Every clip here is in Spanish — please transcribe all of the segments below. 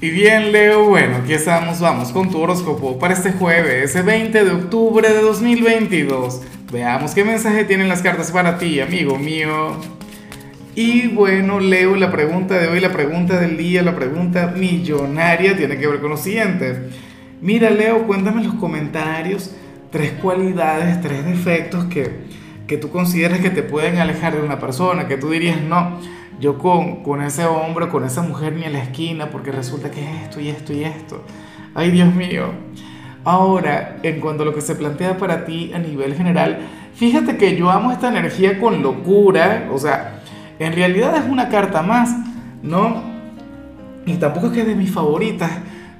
Y bien, Leo, bueno, aquí estamos, vamos con tu horóscopo para este jueves, ese 20 de octubre de 2022. Veamos qué mensaje tienen las cartas para ti, amigo mío. Y bueno, Leo, la pregunta de hoy, la pregunta del día, la pregunta millonaria tiene que ver con lo siguiente. Mira, Leo, cuéntame en los comentarios tres cualidades, tres defectos que, que tú consideras que te pueden alejar de una persona, que tú dirías, no yo con, con ese hombre, con esa mujer ni en la esquina, porque resulta que es esto y esto y esto. Ay, Dios mío. Ahora, en cuanto a lo que se plantea para ti a nivel general, fíjate que yo amo esta energía con locura, o sea, en realidad es una carta más, ¿no? Y tampoco es que es de mis favoritas,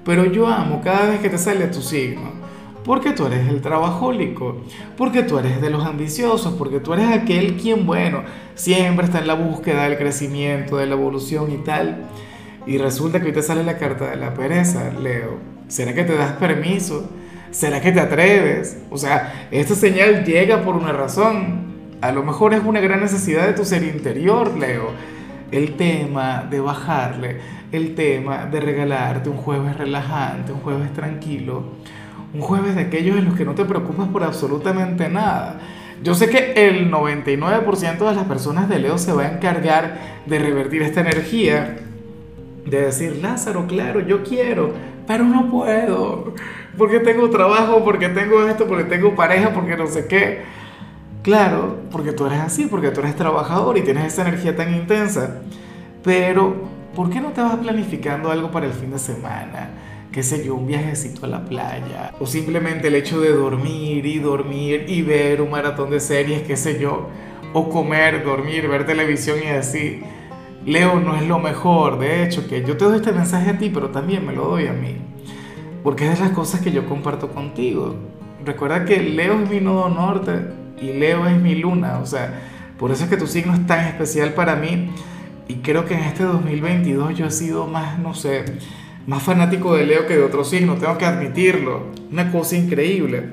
pero yo amo cada vez que te sale tu signo porque tú eres el trabajólico, porque tú eres de los ambiciosos, porque tú eres aquel quien, bueno, siempre está en la búsqueda del crecimiento, de la evolución y tal. Y resulta que hoy te sale la carta de la pereza, Leo. ¿Será que te das permiso? ¿Será que te atreves? O sea, esta señal llega por una razón. A lo mejor es una gran necesidad de tu ser interior, Leo. El tema de bajarle, el tema de regalarte un jueves relajante, un jueves tranquilo un jueves de aquellos en los que no te preocupas por absolutamente nada. Yo sé que el 99% de las personas de Leo se va a encargar de revertir esta energía, de decir, Lázaro, claro, yo quiero, pero no puedo, porque tengo trabajo, porque tengo esto, porque tengo pareja, porque no sé qué. Claro, porque tú eres así, porque tú eres trabajador y tienes esa energía tan intensa. Pero, ¿por qué no te vas planificando algo para el fin de semana? Qué sé yo, un viajecito a la playa, o simplemente el hecho de dormir y dormir y ver un maratón de series, qué sé yo, o comer, dormir, ver televisión y así. Leo no es lo mejor, de hecho, que yo te doy este mensaje a ti, pero también me lo doy a mí, porque es de las cosas que yo comparto contigo. Recuerda que Leo es mi nodo norte y Leo es mi luna, o sea, por eso es que tu signo es tan especial para mí. Y creo que en este 2022 yo he sido más, no sé, más fanático de Leo que de otro signo, tengo que admitirlo. Una cosa increíble.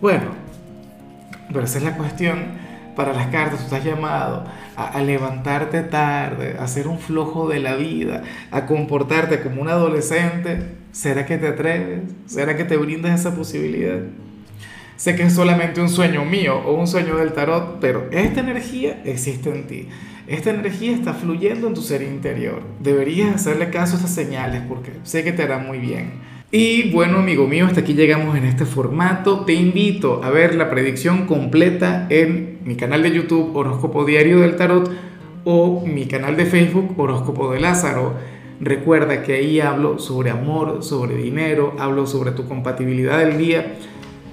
Bueno, pero esa es la cuestión. Para las cartas, tú estás llamado a, levantarte tarde, a ser un flojo de la vida, a comportarte como un adolescente. ¿Será que te atreves? ¿Será que te brindas esa posibilidad? Sé que es solamente un sueño mío o un sueño del tarot, pero esta energía existe en ti. Esta energía está fluyendo en tu ser interior. Deberías hacerle caso a esas señales porque sé que te hará muy bien. Y bueno, amigo mío, hasta aquí llegamos en este formato. Te invito a ver la predicción completa en mi canal de YouTube Horóscopo Diario del Tarot o mi canal de Facebook Horóscopo de Lázaro. Recuerda que ahí hablo sobre amor, sobre dinero, hablo sobre tu compatibilidad del día.